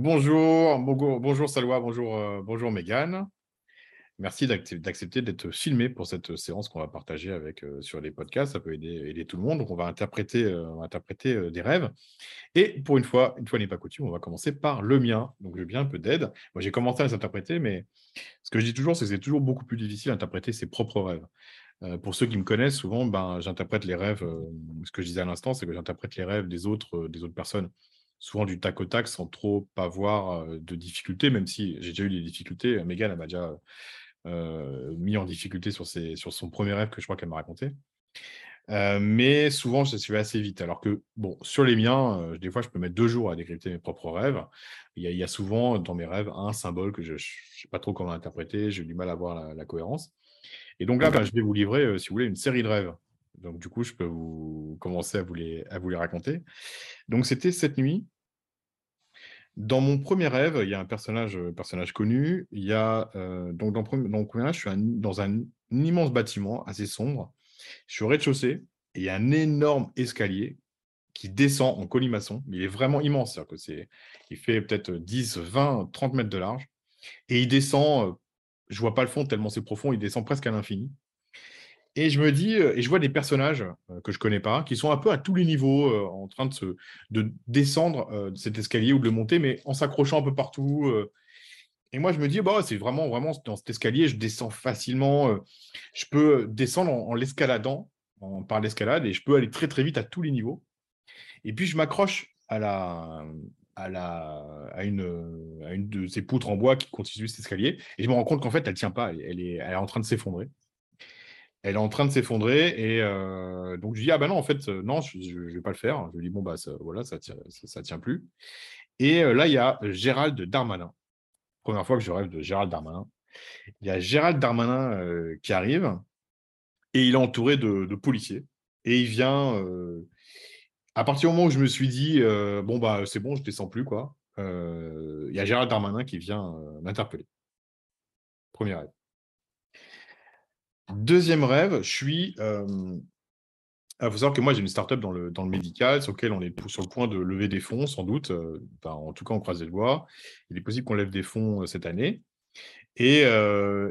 Bonjour, bonjour, bonjour Salwa, bonjour, euh, bonjour Mégane. Merci d'accepter d'être filmé pour cette séance qu'on va partager avec euh, sur les podcasts. Ça peut aider, tout le monde. On va interpréter, euh, des rêves. Et pour une fois, une fois n'est pas coutume, on va commencer par le mien. Donc, j'ai bien un peu d'aide. Moi, j'ai commencé à les interpréter, mais ce que je dis toujours, c'est que c'est toujours beaucoup plus difficile d'interpréter ses propres rêves. pour ceux qui me connaissent, souvent, ben, j'interprète les rêves. ce que je disais à l'instant, c'est que j'interprète les rêves des autres, des autres personnes souvent du tac au tac sans trop avoir de difficultés, même si j'ai déjà eu des difficultés. Megan m'a déjà mis en difficulté sur, ses, sur son premier rêve que je crois qu'elle m'a raconté. mais souvent, je suis assez vite. Alors que, bon, sur les miens, des fois, je peux mettre deux jours à décrypter mes propres rêves. Il y, a, souvent dans mes rêves un symbole que je ne sais pas trop comment interpréter, j'ai du mal à voir la, cohérence. Et donc là, ben, je vais vous livrer, si vous voulez, une série de rêves donc, du coup, je peux vous commencer à vous les, à vous les raconter. Donc, c'était cette nuit. Dans mon premier rêve, il y a un personnage, euh, personnage connu. Il y a, euh, donc, dans, dans mon premier rêve, je suis dans un, immense bâtiment assez sombre. Je suis au rez-de-chaussée et il y a un énorme escalier qui descend en colimaçon. Il est vraiment immense. Que c'est, il fait peut-être 10, 20, 30 mètres de large. Et il descend, euh, je vois pas le fond tellement c'est profond, il descend presque à l'infini. Et je me dis, et je vois des personnages que je connais pas, qui sont un peu à tous les niveaux, en train de, se, de descendre cet escalier ou de le monter, mais en s'accrochant un peu partout. Et moi, je me dis, bah, c'est vraiment, vraiment dans cet escalier, je descends facilement. je peux descendre en, l'escaladant, par l'escalade, et je peux aller très, très vite à tous les niveaux. Et puis, je m'accroche à la, à, la, à, une, à une de ces poutres en bois qui constituent cet escalier, et je me rends compte qu'en fait, elle ne tient pas, elle est, elle est en train de s'effondrer elle est en train de s'effondrer. Et euh, donc, je dis, ah ben non, en fait, euh, non, je ne vais pas le faire. Je lui dis, bon, bah, ça, voilà, ça ne tient, ça, tient plus. Et euh, là, il y a Gérald Darmanin. Première fois que je rêve de Gérald Darmanin. Il y a Gérald Darmanin qui arrive et il est entouré de, policiers. Et il vient, à partir du moment où je me suis dit, bon, bah, c'est bon, je ne descends plus, quoi. il y a Gérald Darmanin qui vient m'interpeller. Premier rêve. Deuxième rêve, je suis. Il faut savoir que moi, j'ai une startup dans le, dans le médical sur lequel on est sur le point de lever des fonds, sans doute. en tout cas, on croise les doigts. Il est possible qu'on lève des fonds cette année. Et,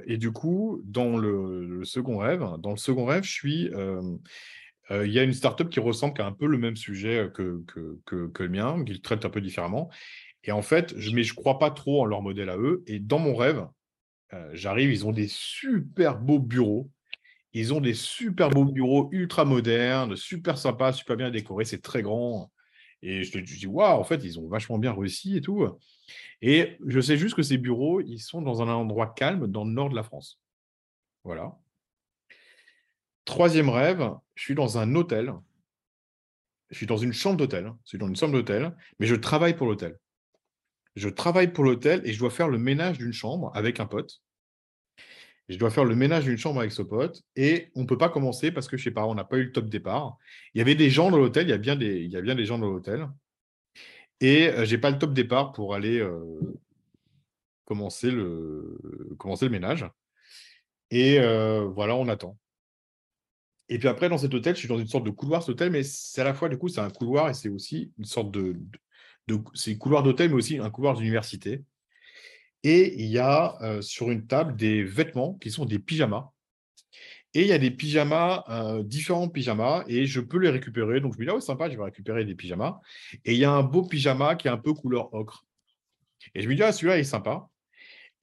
et, du coup, dans le, second rêve, dans le second rêve, je suis. il y a une startup qui ressemble à un peu le même sujet que, que, que, le mien, qu'ils traitent un peu différemment. Et en fait, je ne je crois pas trop en leur modèle à eux. Et dans mon rêve, j'arrive, ils ont des super beaux bureaux. Ils ont des super beaux bureaux ultra modernes, super sympas, super bien décorés, c'est très grand. Et je dis, waouh, en fait, ils ont vachement bien réussi et tout. Et je sais juste que ces bureaux, ils sont dans un endroit calme dans le nord de la France. Voilà. Troisième rêve, je suis dans un hôtel. Je suis dans une chambre d'hôtel. Je suis dans une chambre d'hôtel, mais je travaille pour l'hôtel je travaille pour l'hôtel et je dois faire le ménage d'une chambre avec un pote. Je dois faire le ménage d'une chambre avec ce pote et on ne peut pas commencer parce que, je sais pas, on n'a pas eu le top départ. Il y avait des gens dans l'hôtel, il, y a bien des, gens dans l'hôtel. Et euh, je n'ai pas le top départ pour aller euh, commencer, le, commencer le ménage. Et euh, voilà, on attend. Et puis après, dans cet hôtel, je suis dans une sorte de couloir, cet hôtel, mais c'est à la fois, du coup, c'est un couloir et c'est aussi une sorte de, c'est un couloir d'hôtel, mais aussi un couloir d'université. Et il y a euh, sur une table des vêtements qui sont des pyjamas. Et il y a des pyjamas, euh, différents pyjamas, et je peux les récupérer. Donc je me dis, ah ouais, sympa, je vais récupérer des pyjamas. Et il y a un beau pyjama qui est un peu couleur ocre. Et je me dis, ah, celui-là est sympa.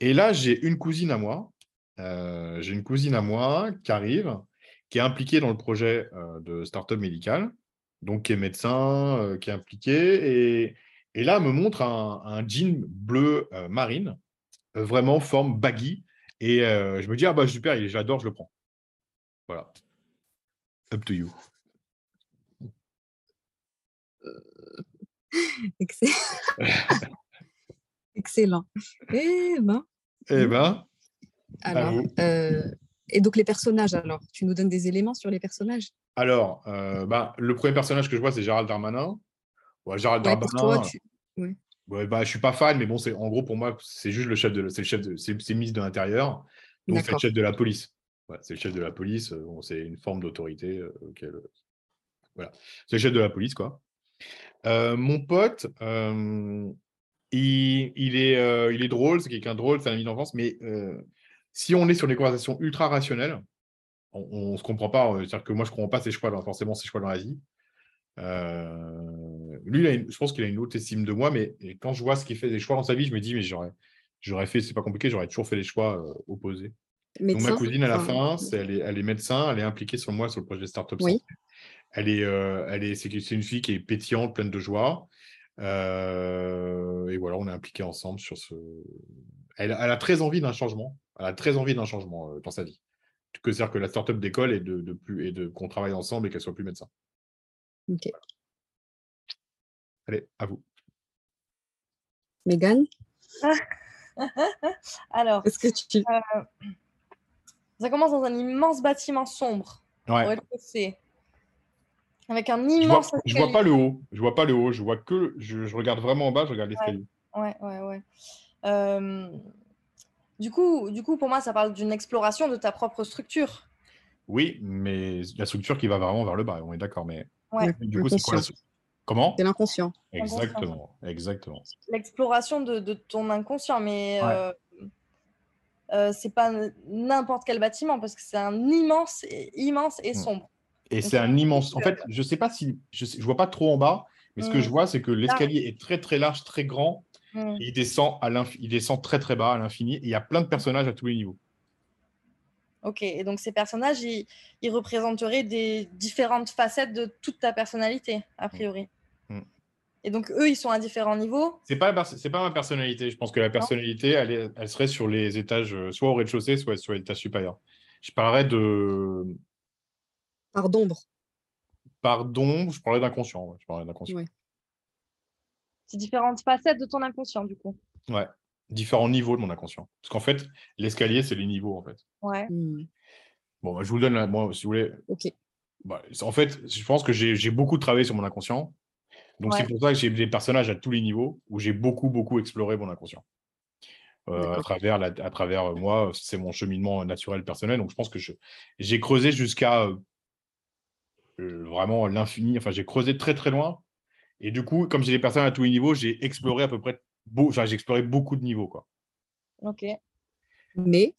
Et là, j'ai une cousine à moi. Euh, j'ai une cousine à moi qui arrive, qui est impliquée dans le projet de start-up médical, donc qui est médecin, qui est impliqué. Et, et là, elle me montre un, jean bleu euh, marine, euh, vraiment forme baggy. Et euh, je me dis, ah bah super, j'adore, je le prends. Voilà. Up to you. Excellent. Eh ben. Eh ben. Alors, et donc les personnages, alors, tu nous donnes des éléments sur les personnages? Alors, bah, le premier personnage que je vois, c'est Gérald Darmanin. Ouais. Toi, tu... ouais. bah, je suis pas fan, mais bon, c'est en gros pour moi, c'est juste le chef de, c'est le chef de, c'est de l'intérieur. Donc c'est le chef de la police. c'est le chef de la police. Euh, bon, c'est une forme d'autorité. Euh, euh, voilà, c'est le chef de la police, quoi. mon pote, il, est, euh, il est drôle, c'est quelqu'un de drôle, c'est un ami d'enfance, mais euh, si on est sur des conversations ultra rationnelles, on ne se comprend pas. Euh, c'est-à-dire que moi, je ne comprends pas ses choix, dans, forcément ses choix dans la vie. Lui, je pense qu'il a une haute estime de moi, mais quand je vois ce qu'il fait des choix dans sa vie, je me dis, mais j'aurais, j'aurais fait, c'est pas compliqué, j'aurais toujours fait les choix opposés. Donc, ma cousine, à la fin, elle, est, elle est médecin, elle est impliquée sur moi sur le projet Startup oui. Elle est, elle est, c'est, une fille qui est pétillante, pleine de joie. et voilà, on est impliqués ensemble sur ce. Elle, elle a très envie d'un changement. Elle a très envie d'un changement dans sa vie que c'est-à-dire que la startup d'école et de, plus et de qu'on travaille ensemble et qu'elle soit plus médecin. Ok. Allez, à vous. Mégane Alors, est-ce que tu... Euh, ça commence dans un immense bâtiment sombre. Ouais. Avec un immense. Je vois, vois, pas le haut. Je vois pas le haut. Je vois que. Je, regarde vraiment en bas. Je regarde l'escalier. Ouais, ouais, ouais. Euh, du coup, du coup, pour moi, ça parle d'une exploration de ta propre structure. Oui, mais la structure qui va vraiment vers le bas, on est d'accord. Mais du coup, c'est quoi la Comment? C'est l'inconscient. Exactement, exactement. L'exploration de, ton inconscient, mais euh, euh, c'est pas n'importe quel bâtiment parce que c'est un immense, immense et hmm. sombre. Et c'est un immense. En fait, je sais pas si je, sais, vois pas trop en bas, mais ce que hmm. je vois, c'est que l'escalier est très très large, très grand, Mm. Il, descend à il descend très très bas à l'infini. Il y a plein de personnages à tous les niveaux. Ok, et donc ces personnages, ils, représenteraient des différentes facettes de toute ta personnalité, a priori. Mm. Et donc eux, ils sont à différents niveaux. C'est pas c'est pas ma personnalité. Je pense que la personnalité, elle, elle, serait sur les étages, euh, soit au rez-de-chaussée, soit sur l'étage supérieur. Je parlerais de par d'ombre. Par d'ombre, je parlerais d'inconscient. Je parlerais d'inconscient c'est différentes facettes de ton inconscient, du coup. Ouais, différents niveaux de mon inconscient. Parce qu'en fait, l'escalier, c'est les niveaux, en fait. Ouais. Hmm. Bon, bah, je vous donne, la, moi, si vous voulez. Ok. Bah, en fait, je pense que j'ai beaucoup travaillé sur mon inconscient. Donc, c'est pour ça que j'ai des personnages à tous les niveaux où j'ai beaucoup, beaucoup exploré mon inconscient. Euh, à travers, la, à travers euh, moi, c'est mon cheminement naturel personnel. Donc, je pense que j'ai creusé jusqu'à euh, vraiment l'infini. Enfin, j'ai creusé très, très loin et du coup, comme j'ai des personnes à tous les niveaux, j'ai exploré à peu près, enfin, j'ai exploré beaucoup de niveaux, quoi. Ok. Mais?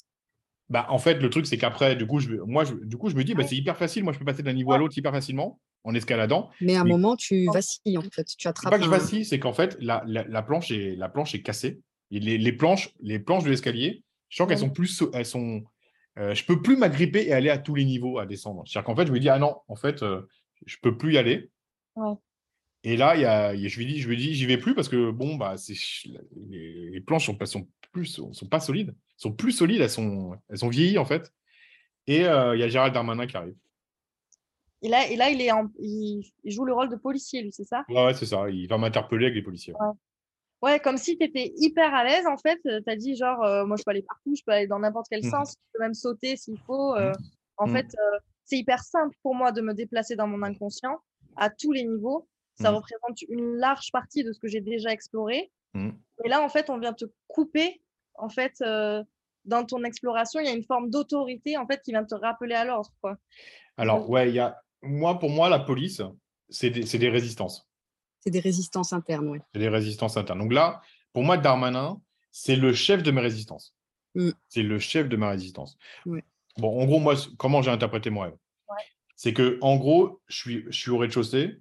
Bah, en fait, le truc, c'est qu'après, du coup, je, moi, je, du coup, je me dis, bah, c'est hyper facile. Moi, je peux passer d'un niveau à l'autre hyper facilement en escaladant. Mais à un moment, tu vacilles, en fait. Tu attrapes. pas que je vacille, c'est qu'en fait, la, la, planche est, la planche est cassée. Et les, les planches, les planches de l'escalier, je sens qu'elles sont plus. Elles sont, euh, je peux plus m'agripper et aller à tous les niveaux à descendre. C'est-à-dire qu'en fait, je me dis, ah non, en fait, euh, je peux plus y aller. Ouais. Et là, y a, je lui dis, je lui dis, j'y vais plus parce que bon, bah, les, les, planches sont, sont plus, sont pas solides, sont plus solides, elles sont, elles sont vieillies en fait. Et euh, il y a Gérald Darmanin qui arrive. Et là, et là il, est il, joue le rôle de policier, lui, c'est ça? Ouais, c'est ça. Il va m'interpeller avec les policiers. Ouais. comme si tu étais hyper à l'aise, en fait. Tu as dit, genre, euh, moi, je peux aller partout, je peux aller dans n'importe quel mmh. sens, je peux même sauter s'il faut. Euh, mmh. En mmh. fait, c'est hyper simple pour moi de me déplacer dans mon inconscient à tous les niveaux ça mmh. représente une large partie de ce que j'ai déjà exploré. Mmh. Et là, en fait, on vient te couper. En fait, euh, dans ton exploration, il y a une forme d'autorité en fait qui vient te rappeler à l'ordre. Alors, ouais, il y a... moi, pour moi, la police, c'est des, des, résistances. C'est des résistances internes, oui. C'est des résistances internes. Donc là, pour moi, Darmanin, c'est le chef de mes résistances. Mmh. C'est le chef de ma résistance. Bon, en gros, moi, comment j'ai interprété mon rêve? C'est que, en gros, je suis, je suis au rez-de-chaussée,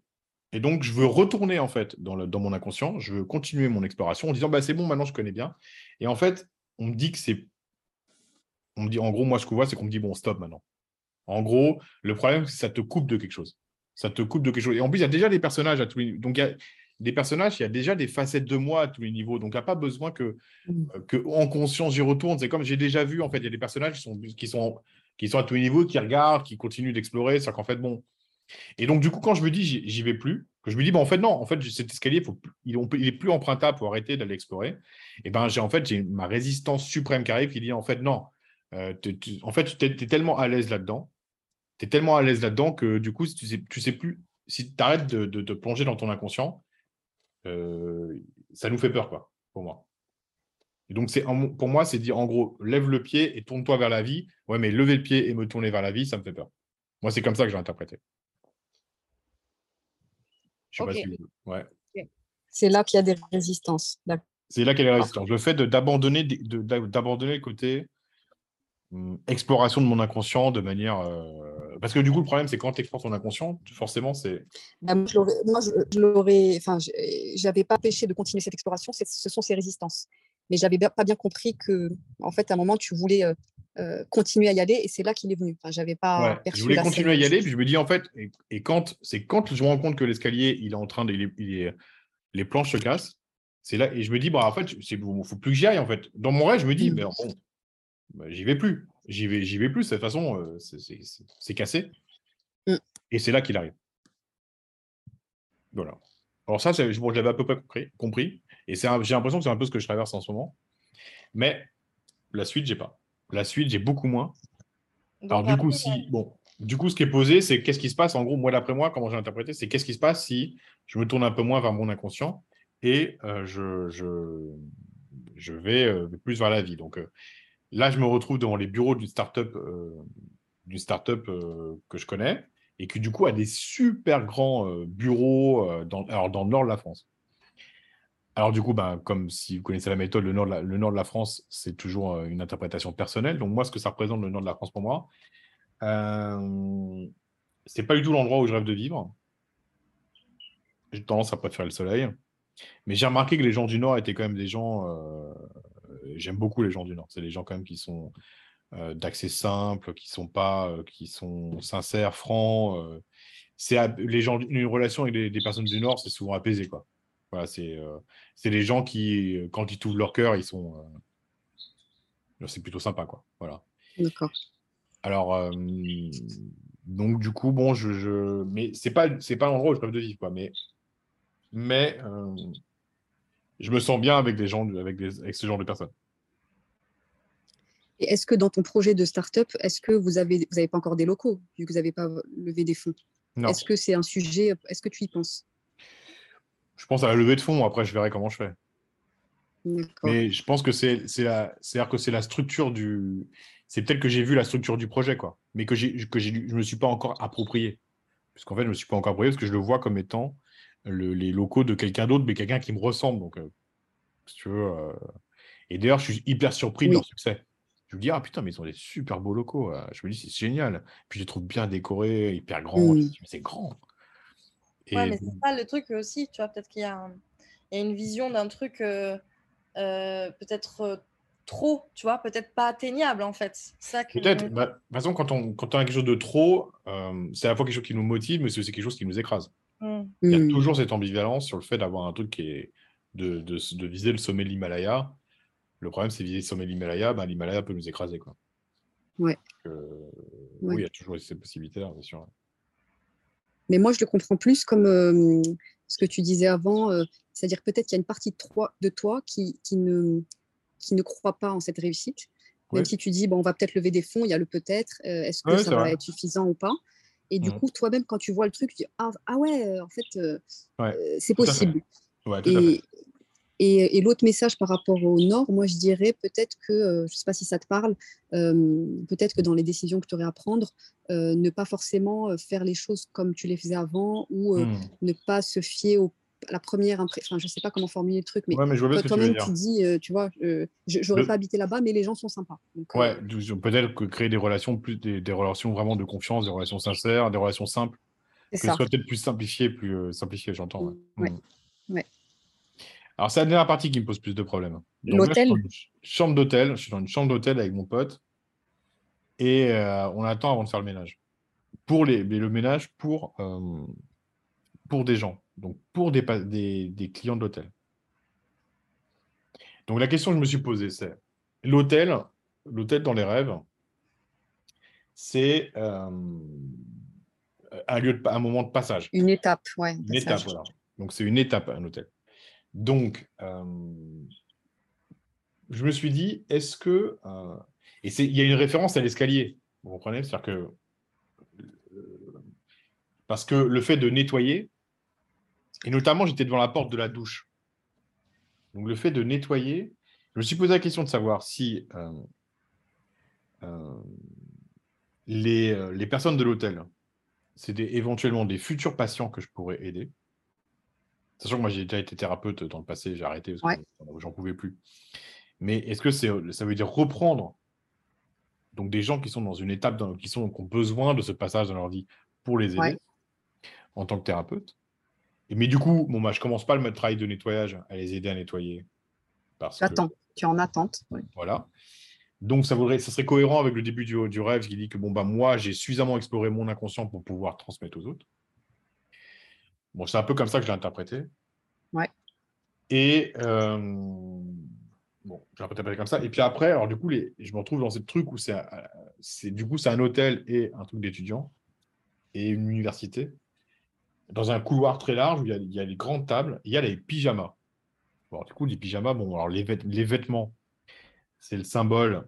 et donc, je veux retourner en fait dans, le, dans mon inconscient, je veux continuer mon exploration en disant bah, c'est bon, maintenant je connais bien. Et en fait, on me dit que c'est. On me dit, en gros, moi, ce que je vois, c'est qu'on me dit bon, stop maintenant. En gros, le problème, c'est que ça te coupe de quelque chose. Ça te coupe de quelque chose. Et en plus, il y a déjà des personnages à tous les Donc, il y a des personnages, il y a déjà des facettes de moi à tous les niveaux. Donc, il n'y a pas besoin que, mmh. euh, que en conscience, j'y retourne. C'est comme j'ai déjà vu, en fait, il y a des personnages qui sont, qui sont, qui sont à tous les niveaux, qui regardent, qui continuent d'explorer. C'est-à-dire qu'en fait, bon, et donc, du coup, quand je me dis j'y vais plus, que je me dis, bon, en fait, non, en fait, cet escalier, il, n'est est plus empruntable pour arrêter d'aller explorer. Et ben, j'ai en fait, j'ai ma résistance suprême qui arrive qui dit, en fait, non, euh, en fait, tu es, tellement à l'aise là-dedans, tu es tellement à l'aise là-dedans que du coup, tu sais, sais plus, si tu arrêtes de, plonger dans ton inconscient, euh, ça nous fait peur, quoi, pour moi. Et donc, pour moi, c'est dire, en gros, lève le pied et tourne-toi vers la vie. Ouais, mais lever le pied et me tourner vers la vie, ça me fait peur. Moi, c'est comme ça que j'ai interprété. C'est là qu'il y a des résistances. C'est là qu'elle est résistante. Le fait d'abandonner le côté hum, exploration de mon inconscient de manière. Euh, parce que du coup, le problème, c'est quand tu explores ton inconscient, forcément, c'est. Bah, moi, je l'aurais. Enfin, j'avais pas péché de continuer cette exploration, ce sont ces résistances. Mais j'avais pas bien compris que, en fait, à un moment, tu voulais euh, euh, continuer à y aller et c'est là qu'il est venu. Enfin, j'avais pas Je voulais continuer à y aller, puis je me dis, en fait, et, quand c'est quand je me rends compte que l'escalier, il est en train de. Il les planches se cassent c'est là, et je me dis, bah, en fait, il ne faut plus que j'y aille. En fait. Dans mon rêve, je me dis, mais bon, bah, j'y vais plus. J'y vais, j'y vais plus. De cette façon, euh, c'est cassé. Mmh. Et c'est là qu'il arrive. Voilà. Alors, ça, bon, je l'avais à peu près compris. Et j'ai l'impression que c'est un peu ce que je traverse en ce moment. Mais la suite, j'ai pas. La suite, j'ai beaucoup moins. Alors, du coup, si. Bon, du coup, ce qui est posé, c'est qu'est-ce qui se passe En gros, moi, d'après moi, comment j'ai interprété, c'est qu'est-ce qui se passe si je me tourne un peu moins vers mon inconscient et je, je, vais plus vers la vie. Donc là, je me retrouve devant les bureaux d'une startup, d'une startup que je connais et qui du coup a des super grands bureaux dans, alors, dans le nord de la France. Alors du coup, ben, comme si vous connaissez la méthode, le nord de la, le nord de la France, c'est toujours une interprétation personnelle. Donc moi, ce que ça représente le nord de la France pour moi, euh, c'est pas du tout l'endroit où je rêve de vivre. J'ai tendance à préférer le soleil. Mais j'ai remarqué que les gens du Nord étaient quand même des gens. Euh, j'aime beaucoup les gens du Nord. C'est des gens quand même qui sont euh, d'accès simple, qui sont pas, euh, qui sont sincères, francs. c'est les gens, une relation avec des personnes du Nord, c'est souvent apaisé quoi. Voilà, c'est c'est les gens qui, quand ils t'ouvrent leur cœur, ils sont. c'est plutôt sympa quoi. Voilà. D'accord. Alors, donc du coup, bon, je, je... mais c'est pas, c'est pas l'endroit où je rêve de vivre quoi. Mais mais euh, je me sens bien avec, des gens, avec, ce genre de personnes. Et est-ce que dans ton projet de start-up, est-ce que vous n'avez vous avez pas encore des locaux, vu que vous n'avez pas levé des fonds? Est-ce que c'est un sujet, est-ce que tu y penses? Je pense à la levée de fonds, après je verrai comment je fais. Mais je pense que c'est la, que c'est la structure du. C'est peut-être que j'ai vu la structure du projet, quoi. Mais que, que je ne me suis pas encore approprié. Puisqu'en fait, je ne me suis pas encore approprié parce que je le vois comme étant les locaux de quelqu'un d'autre, mais quelqu'un qui me ressemble. Donc, euh, si tu veux. Euh, et d'ailleurs, je suis hyper surpris de leur succès. Je me dis, ah putain, mais ils ont des super beaux locaux. Euh. Je me dis, c'est génial. Puis je les trouve bien décorés, hyper grands. C'est grand. Et... Ouais, mais c'est ça le truc aussi. Tu vois, peut-être qu'il y, a une vision d'un truc peut-être trop, tu vois, peut-être pas atteignable en fait. Peut-être. Bah, de toute façon, quand on, quand on a quelque chose de trop, c'est à la fois quelque chose qui nous motive, mais c'est aussi quelque chose qui nous écrase. Mm. Il y a mm. toujours cette ambivalence sur le fait d'avoir un truc qui est de, de, viser le sommet de l'Himalaya. Le problème, c'est viser le sommet de l'Himalaya, ben, l'Himalaya peut nous écraser. Quoi. Ouais. Oui, il y a toujours ces possibilités-là, bien sûr. Mais moi, je le comprends plus comme euh, ce que tu disais avant, euh, c'est-à-dire peut-être qu'il y a une partie de toi, de toi qui, qui, ne, qui ne croit pas en cette réussite. Même si tu dis, bon, on va peut-être lever des fonds, il y a le peut-être, euh, est-ce que ça va être suffisant ou pas? Et du mmh. coup, toi-même, quand tu vois le truc, tu dis Ah, ah ouais, en fait, c'est possible. et, et, l'autre message par rapport au Nord, moi, je dirais peut-être que, je ne sais pas si ça te parle, peut-être que dans les décisions que tu aurais à prendre, ne pas forcément faire les choses comme tu les faisais avant ou mmh. ne pas se fier aux la première impression, enfin, je sais pas comment formuler le truc, mais, toi-même tu, dis, euh, tu vois, euh, j'aurais pas habité là-bas, mais les gens sont sympas. ouais, euh, peut-être que créer des relations, plus des, relations vraiment de confiance, des relations sincères, des relations simples, que ce soit peut-être plus simplifié, plus simplifié, j'entends. Ouais. Mmh. ouais. Alors c'est la dernière partie qui me pose plus de problèmes. L'hôtel. Chambre d'hôtel, je suis dans une chambre d'hôtel avec mon pote et on attend avant de faire le ménage. Pour les, le ménage pour pour des gens donc pour des, des, clients de l'hôtel. Donc la question que je me suis posée, c'est l'hôtel, l'hôtel dans les rêves, c'est euh, un lieu de, un moment de passage. Une étape, ouais. Une étape, voilà. Donc c'est une étape, un hôtel. Donc, euh, je me suis dit, est-ce que... Euh, et il y a une référence à l'escalier, vous comprenez? C'est-à-dire que... Parce que le fait de nettoyer, et notamment, j'étais devant la porte de la douche. Donc, le fait de nettoyer, je me suis posé la question de savoir si euh, euh, les, euh, les, personnes de l'hôtel, c'était éventuellement des futurs patients que je pourrais aider. Sachant que moi, j'ai déjà été thérapeute dans le passé, j'ai arrêté parce que j'en pouvais plus. Mais est-ce que c'est, ça veut dire reprendre donc des gens qui sont dans une étape, qui, sont, qui ont besoin de ce passage dans leur vie pour les aider en tant que thérapeute? Mais du coup, bon, bah, je commence pas le travail de nettoyage à les aider à nettoyer. J'attends, tu es en attente. Voilà. Donc, ça, voudrait, ça serait cohérent avec le début du, du rêve qui dit que bon, bah, moi, j'ai suffisamment exploré mon inconscient pour pouvoir transmettre aux autres. Bon, c'est un peu comme ça que je l'ai interprété. Ouais. Et euh, bon, j'ai interprété comme ça. Et puis après, alors du coup, les, je me retrouve dans ce truc où c'est, c'est du coup, c'est un hôtel et un truc d'étudiants et une université dans un couloir très large où il y a, il y a les grandes tables, il y a les pyjamas. Bon, du coup, les pyjamas, bon, alors les, les vêtements, c'est le symbole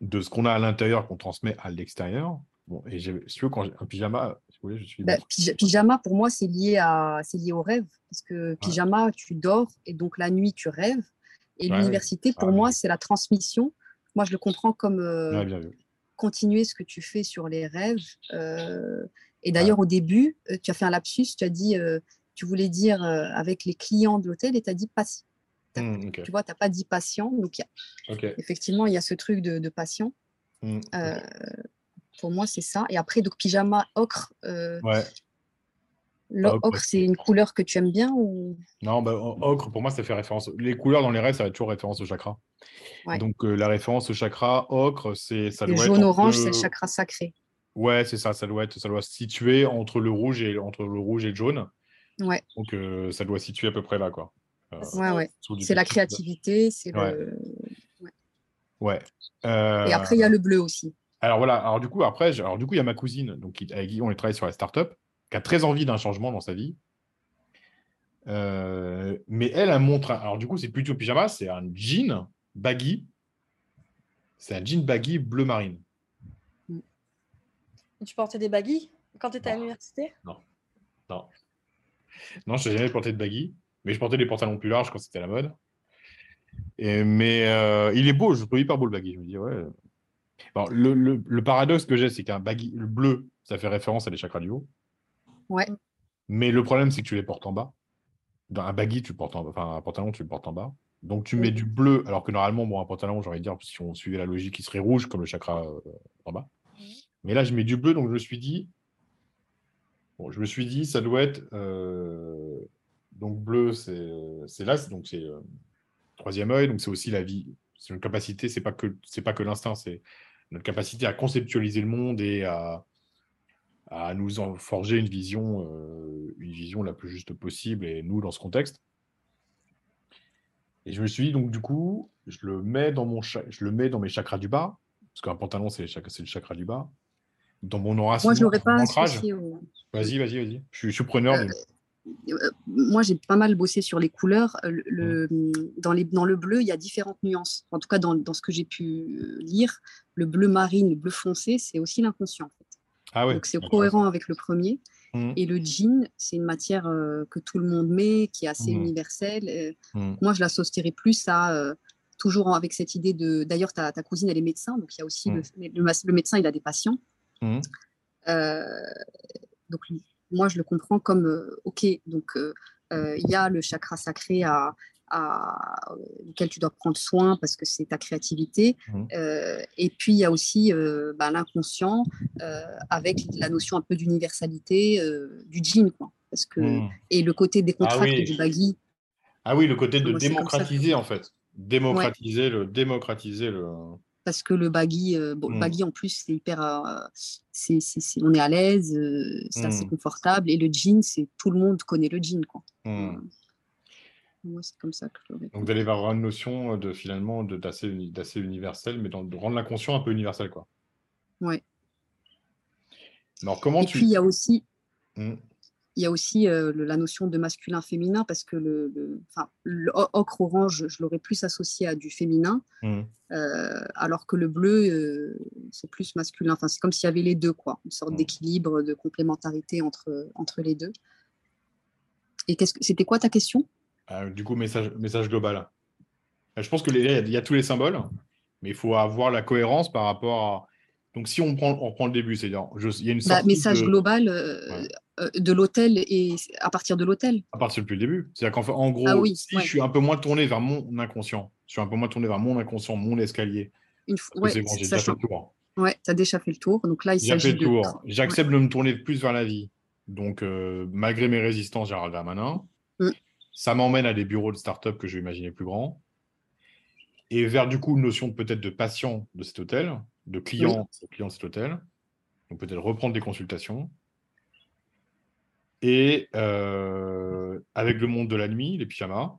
de ce qu'on a à l'intérieur qu'on transmet à l'extérieur. Bon, et si tu veux, quand un pyjama, je suis. Bah, pyjama, pour moi, c'est lié, à, lié au rêve. Parce que pyjama, tu dors et donc la nuit, tu rêves. Et l'université, pour ah, moi, c'est la transmission. Moi, je le comprends comme euh, continuer ce que tu fais sur les rêves. Euh, et d'ailleurs, au début, euh, tu as fait un lapsus, tu as dit, tu voulais dire avec les clients de l'hôtel et tu as dit patient. Mmh, tu vois, tu n'as pas dit patient. Donc, effectivement, il y a ce truc de, patient. Mmh, pour moi, c'est ça. Et après, donc pyjama ocre. Euh, ouais. L'ocre, c'est une couleur que tu aimes bien ou? Non, bah, ocre, pour moi, ça fait référence. Les couleurs dans les rêves, ça va toujours référence au chakra. Donc, euh, la référence au chakra, ocre, c'est ça le jaune-orange, c'est le chakra sacré. Ouais, c'est ça. Ça doit être, ça doit se situer entre le rouge et entre le rouge et le jaune. Ouais. Donc, euh, ça doit situer à peu près là, quoi. ouais, ouais. C'est la créativité, c'est le. Ouais. Et après, il y a le bleu aussi. Alors voilà, alors du coup, après, alors du coup, il y a ma cousine, donc, avec qui on est travaillé sur la startup, qui a très envie d'un changement dans sa vie. Euh, mais elle, elle montre. Alors du coup, c'est plutôt pyjama, c'est un jean baggy. C'est un jean baggy bleu marine. tu portais des baggy quand tu étais à l'université? Non. Non. Non, je n'ai jamais porté de baggy, mais je portais des pantalons plus larges quand c'était la mode. Et, mais euh, il est beau, je trouve hyper beau le baggy. Je me dis, ouais, le, paradoxe que j'ai, c'est qu'un baggy, le bleu, ça fait référence à des chakras du haut. Ouais. Mais le problème, c'est que tu les portes en bas. Dans un baggy, tu portes en enfin un pantalon, tu le portes en bas. Donc tu mets du bleu, alors que normalement, bon, un pantalon, j'aurais dire, si on suivait la logique, il serait rouge comme le chakra euh, en bas. Mais là, je mets du bleu, donc je me suis dit, bon, je me suis dit, ça doit être, euh, donc bleu, c'est là, donc c'est euh, troisième œil, donc c'est aussi la vie, c'est une capacité, c'est pas que c'est pas que l'instinct, c'est notre capacité à conceptualiser le monde et à, à nous en forger une vision, euh, une vision la plus juste possible, et nous, dans ce contexte. Et je me suis dit, donc, du coup, je le mets dans, mon je le mets dans mes chakras du bas, parce qu'un pantalon, c'est le chakra du bas. Dans mon aura Moi, je l'aurais pas Vas-y, vas-y, vas-y. Je, suis preneur. Euh, euh, moi, j'ai pas mal bossé sur les couleurs. Le, mmh. dans, les, dans le bleu, il y a différentes nuances. En tout cas, dans, dans ce que j'ai pu lire, le bleu marine, le bleu foncé, c'est aussi l'inconscient. En fait. Ah Donc c'est cohérent avec le premier. Mmh. Et le jean, c'est une matière euh, que tout le monde met, qui est assez mmh. universelle. Euh, mmh. Moi, je l'associerais plus à euh, toujours avec cette idée de. D'ailleurs, ta, ta, cousine, elle est médecin, donc il y a aussi le, le, médecin, il a des patients. donc moi, je le comprends comme ok, donc il y a le chakra sacré à, à, auquel tu dois prendre soin parce que c'est ta créativité. Mmh. Euh, et puis, il y a aussi euh, bah, l'inconscient euh, avec la notion un peu d'universalité du jean. Quoi, parce que, mmh. Et le côté décontracté ah du baggy. Ah oui, le côté de démocratiser en fait. Démocratiser, le, démocratiser le. Parce que le baggy, bon, le mmh. baggy en plus, c'est hyper. c'est on est à l'aise, c'est assez confortable. Et le jean, c'est tout le monde connaît le jean. Quoi. Moi, c'est comme ça que je Donc, vous allez avoir une notion de finalement d'assez universel, mais de rendre l'inconscient un peu universel, quoi. Ouais. Alors, comment Et puis, il y a aussi, mmh. Il y a aussi euh, la notion de masculin-féminin, parce que le, le, ocre orange, je l'aurais plus associé à du féminin, mmh. euh, alors que le bleu, euh, c'est plus masculin. Enfin, c'est comme s'il y avait les deux, quoi, une sorte mmh. d'équilibre, de complémentarité entre, entre les deux. Et c'était quoi ta question? Euh, du coup, message, message global. Euh, je pense que il y a tous les symboles, mais il faut avoir la cohérence par rapport à. Donc, si on prend, on reprend le début, c'est-à-dire, il y a une bah, message global, de l'hôtel et à partir de l'hôtel À partir depuis le début. C'est-à-dire qu'en en gros, Ah oui, si ouais. je suis un peu moins tourné vers mon inconscient, je suis un peu moins tourné vers mon inconscient, mon escalier, Une fois, ouais, bon, j'ai déjà fait le tour. ouais, tu as déjà fait le tour. Donc là, il s'agit le de. tour. J'accepte de me tourner plus vers la vie. Donc, euh, malgré mes résistances, Gérald Darmanin, Mm. ça m'emmène à des bureaux de start-up que je vais imaginer plus grands. Et vers du coup une notion peut-être de patient de cet hôtel, de client, de client de cet hôtel. Donc peut-être reprendre des consultations. Et euh, avec le monde de la nuit, les pyjamas,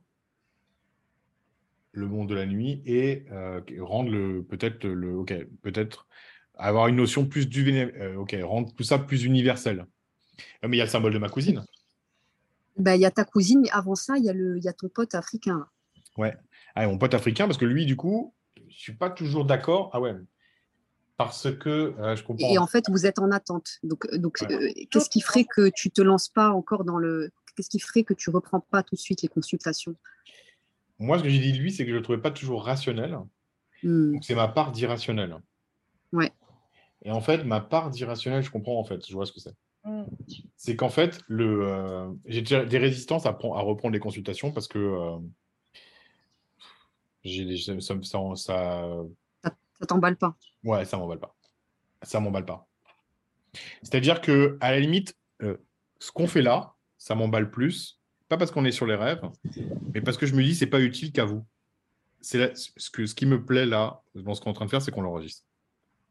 le monde de la nuit et euh, rendre le peut-être le ok peut-être avoir une notion plus du euh, ok rendre tout ça plus universel. Ah, Mais il y a le symbole de ma cousine. Bah, Il y a ta cousine, mais avant ça, il y, a le- y a ton pote africain. Ouais. Ah, mon pote africain parce que lui du coup je suis pas toujours d'accord. Ah ouais. Parce que euh, je comprends. Et, en fait, vous êtes en attente. Donc, euh, donc Ouais. euh, qu'est-ce qui ferait que tu te lances pas encore dans le. Qu'est-ce qui ferait que tu reprends pas tout de suite les consultations? Moi ce que j'ai dit de lui c'est que je le trouvais pas toujours rationnel. Hmm, Donc c'est ma part d'irrationnel. Ouais. Et en fait ma part d'irrationnel je comprends en fait je vois ce que c'est. Mm. c'est qu'en fait, le, euh, j'ai déjà des résistances à, prendre- à reprendre les consultations parce que euh, j'ai ça, ça- ça- t'emballe pas. ouais, ça m'emballe pas. Ça m'emballe pas. C'est-à-dire que à la limite, euh, ce qu'on fait là, ça m'emballe plus, pas parce qu'on est sur les rêves, mais parce que je me dis c'est pas utile qu'à vous. C'est ce que ce qui me plaît là dans ce qu'on est en train de faire, c'est qu'on l'enregistre.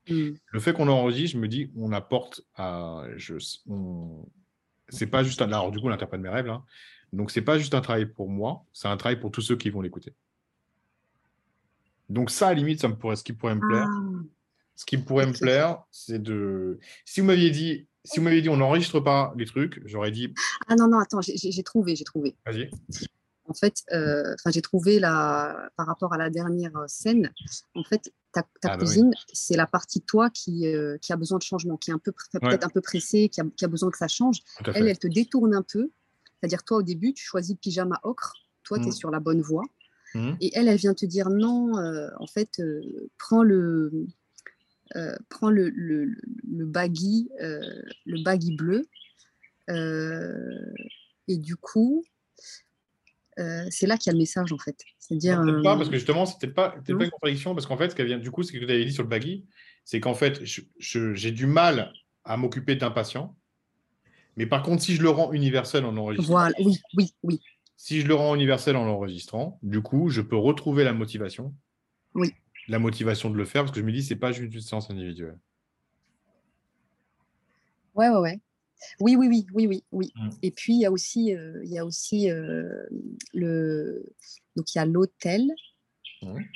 Hmm. Le fait qu'on l'enregistre, je me dis, on apporte à. Je, on... C'est pas juste un. Alors, du coup, on interprète mes rêves, là. Donc, c'est pas juste un travail pour moi, c'est un travail pour tous ceux qui vont l'écouter. Donc, ça, à la limite, ça me pourrait... ce qui pourrait me plaire. Ah, Ce qui pourrait me plaire, c'est de. Si vous m'aviez dit, si vous m'aviez dit, on n'enregistre pas les trucs, j'aurais dit, Ah non, non, attends, j'ai- trouvé, j'ai trouvé. vas-y. En fait, euh, j'ai trouvé la, par rapport à la dernière scène, en fait, ta, ta Ah bah oui. cousine, c'est la partie de toi qui, euh, qui a besoin de changement, qui est un peu peut-être un peu pressée, qui a, qui a besoin que ça change. Elle, elle te détourne un peu. C'est-à-dire, toi, au début, tu choisis le pyjama ocre. Toi, tu es sur la bonne voie. Mhm. Et elle, elle vient te dire non, euh, en fait, euh, prends le, euh, prends le, le, baggy, euh, le baggy bleu. Euh, et du coup, c'est là qu'il y a le message, en fait. C'est-à-dire. Pas, parce que justement, c'était pas, pas une contradiction, parce qu'en fait, ce qu'elle vient, du coup, ce que tu avais dit sur le baggy, c'est qu'en fait, j'ai du mal à m'occuper d'un patient. Mais par contre, si je le rends universel en enregistrant, voilà, oui, oui, oui. Si je le rends universel en l'enregistrant, du coup, je peux retrouver la motivation. Oui. La motivation de le faire, parce que je me dis, c'est pas juste une séance individuelle. Ouais, ouais, ouais. Oui, oui, oui, oui, oui, oui. Mm. Et puis, il y a aussi, euh, il y a aussi euh, le... Donc, il y a l'hôtel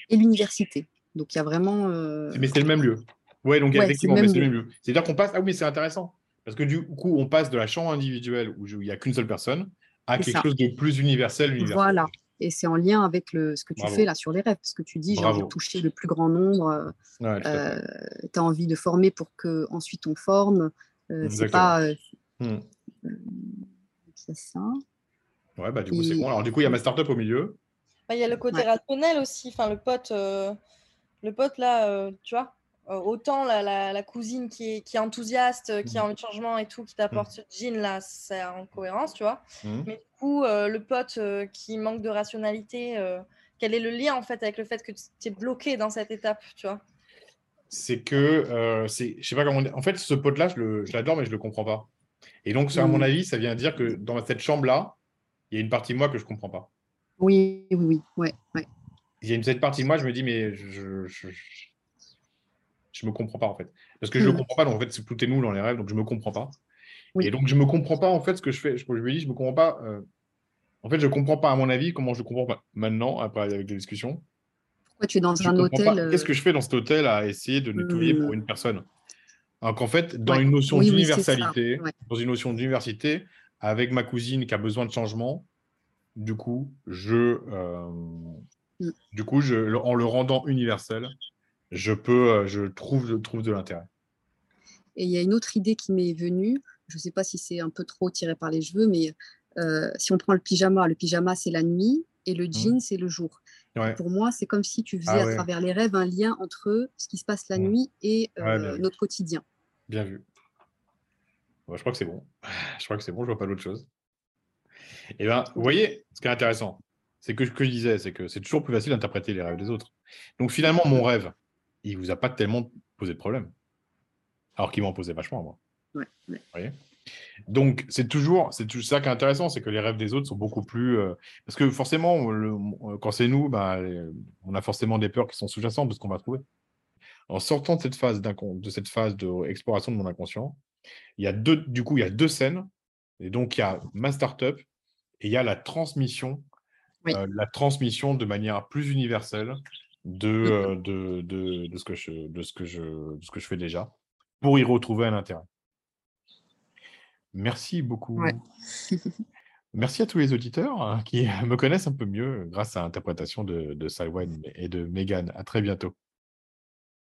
et l'université. Donc, il y a vraiment... euh, Mais c'est le même lieu. Ouais, donc Ouais, effectivement, c'est le même même lieu. C'est-à-dire qu'on passe. Ah oui, mais c'est intéressant. Parce que du coup, on passe de la chambre individuelle où il n'y a qu'une seule personne à quelque ça. chose de plus universel. universel. Voilà. Et c'est en lien avec le, ce que tu Bravo. fais là sur les rêves, parce que tu dis j'ai envie de toucher le plus grand nombre, euh, Ouais, tu as envie de former pour que ensuite on forme. euh, c'est pas. euh, Hmm. c'est ça. Ouais, bah du coup, c'est bon. Alors, du coup, il y a ma startup au milieu. Bah, Il y a le côté Ouais. rationnel aussi. Enfin, le pote, euh, le pote là, euh, tu vois, euh, autant la, la, la cousine qui est, qui est enthousiaste, euh, qui a Mhm. envie de changement et tout, qui t'apporte ce jean là, c'est en cohérence, tu vois. Hmm. Mais du coup, euh, le pote euh, qui manque de rationalité, euh, quel est le lien en fait avec le fait que tu es bloqué dans cette étape, tu vois? C'est que, euh, c'est, je sais pas comment. on dit- En fait, ce pote-là, je, le- je l'adore, mais je le comprends pas. Et donc, ça, à mon Hmm. avis, ça vient dire que dans cette chambre-là, il y a une partie de moi que je comprends pas. Oui, oui, oui. Ouais, ouais. Il y a une cette partie de moi, je me dis, mais je, je, je, je me comprends pas en fait. Parce que je ne Hmm. comprends pas, donc en fait, c'est tout est nous dans les rêves, donc je me comprends pas. Oui. Et donc, je me comprends pas en fait ce que je fais. Je, je me dis, je me comprends pas. euh, En fait, je comprends pas, à mon avis, comment je comprends pas maintenant, après avec des discussions. Pourquoi tu es dans Je un hôtel euh, Qu'est-ce que je fais dans cet hôtel à essayer de nettoyer pour Hmm. une personne Alors qu'en fait, dans Ouais. une notion Oui, oui, d'universalité, ouais. dans une notion d'université, avec ma cousine qui a besoin de changement, du coup, je, euh, Mm. du coup, je, en le rendant universel, je peux, euh, je trouve, je trouve de l'intérêt. Et il y a une autre idée qui m'est venue. Je ne sais pas si c'est un peu trop tiré par les cheveux, mais euh, si on prend le pyjama, le pyjama c'est la nuit et le jean c'est le jour. Ouais. Pour moi, c'est comme si tu faisais Ah à ouais. travers les rêves un lien entre ce qui se passe la nuit et Ouais, euh, vu. notre quotidien. Bien vu. je crois que c'est bon. Je crois que c'est bon, je vois pas d'autre chose. Et eh ben, vous voyez, ce qui est intéressant, c'est que ce que je disais, c'est que c'est toujours plus facile d'interpréter les rêves des autres. Donc finalement, mon rêve, il vous a pas tellement posé de problème. Alors qu'il m'en posait vachement moi. Ouais, voyez? Donc, c'est toujours, c'est ça qui est intéressant, c'est que les rêves des autres sont beaucoup plus. Euh, parce que forcément, le, quand c'est nous, bah, on a forcément des peurs qui sont sous-jacentes de ce qu'on va trouver. En sortant de cette phase de cette phase d'exploration de mon inconscient, il y a deux, du coup, il y a deux scènes. Et donc, il y a ma startup et il y a la transmission, euh, la transmission de manière plus universelle de, mmh. euh, de, de, de, ce que je, de, ce que je, de ce que je fais déjà pour y retrouver un intérêt. Merci beaucoup. Merci à tous les auditeurs qui me connaissent un peu mieux grâce à l'interprétation de, de Salwan et de Megan. À très bientôt.